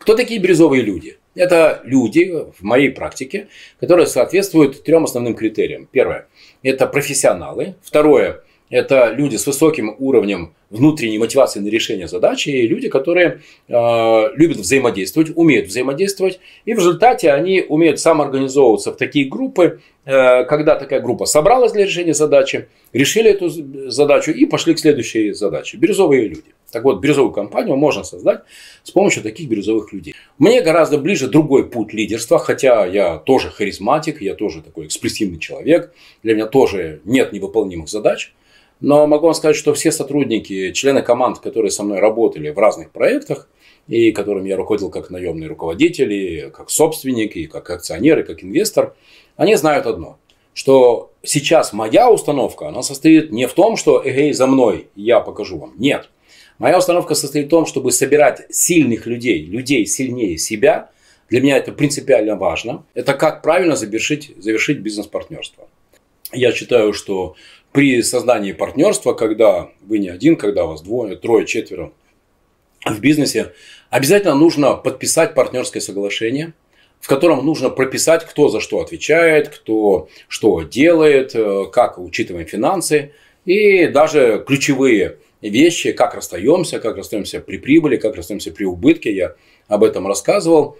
Кто такие бирюзовые люди? Это люди в моей практике, которые соответствуют трем основным критериям. Первое – это профессионалы. Второе – это люди с высоким уровнем внутренней мотивации на решение задачи, и люди, которые э, любят взаимодействовать, умеют взаимодействовать, и в результате они умеют самоорганизовываться в такие группы, э, когда такая группа собралась для решения задачи, решили эту задачу и пошли к следующей задаче. Бирюзовые люди. Так вот, бирюзовую компанию можно создать с помощью таких бирюзовых людей. Мне гораздо ближе другой путь лидерства, хотя я тоже харизматик, я тоже такой экспрессивный человек, для меня тоже нет невыполнимых задач. Но могу вам сказать, что все сотрудники, члены команд, которые со мной работали в разных проектах, и которым я руководил как наемный руководитель, и как собственник, и как акционер, и как инвестор, они знают одно, что сейчас моя установка, она состоит не в том, что эгей за мной, я покажу вам. Нет. Моя установка состоит в том, чтобы собирать сильных людей, людей сильнее себя. Для меня это принципиально важно. Это как правильно завершить, завершить бизнес-партнерство. Я считаю, что при создании партнерства, когда вы не один, когда вас двое, трое, четверо в бизнесе, обязательно нужно подписать партнерское соглашение, в котором нужно прописать, кто за что отвечает, кто что делает, э, как учитываем финансы и даже ключевые вещи, как расстаемся, как расстаемся при прибыли, как расстаемся при убытке. Я об этом рассказывал.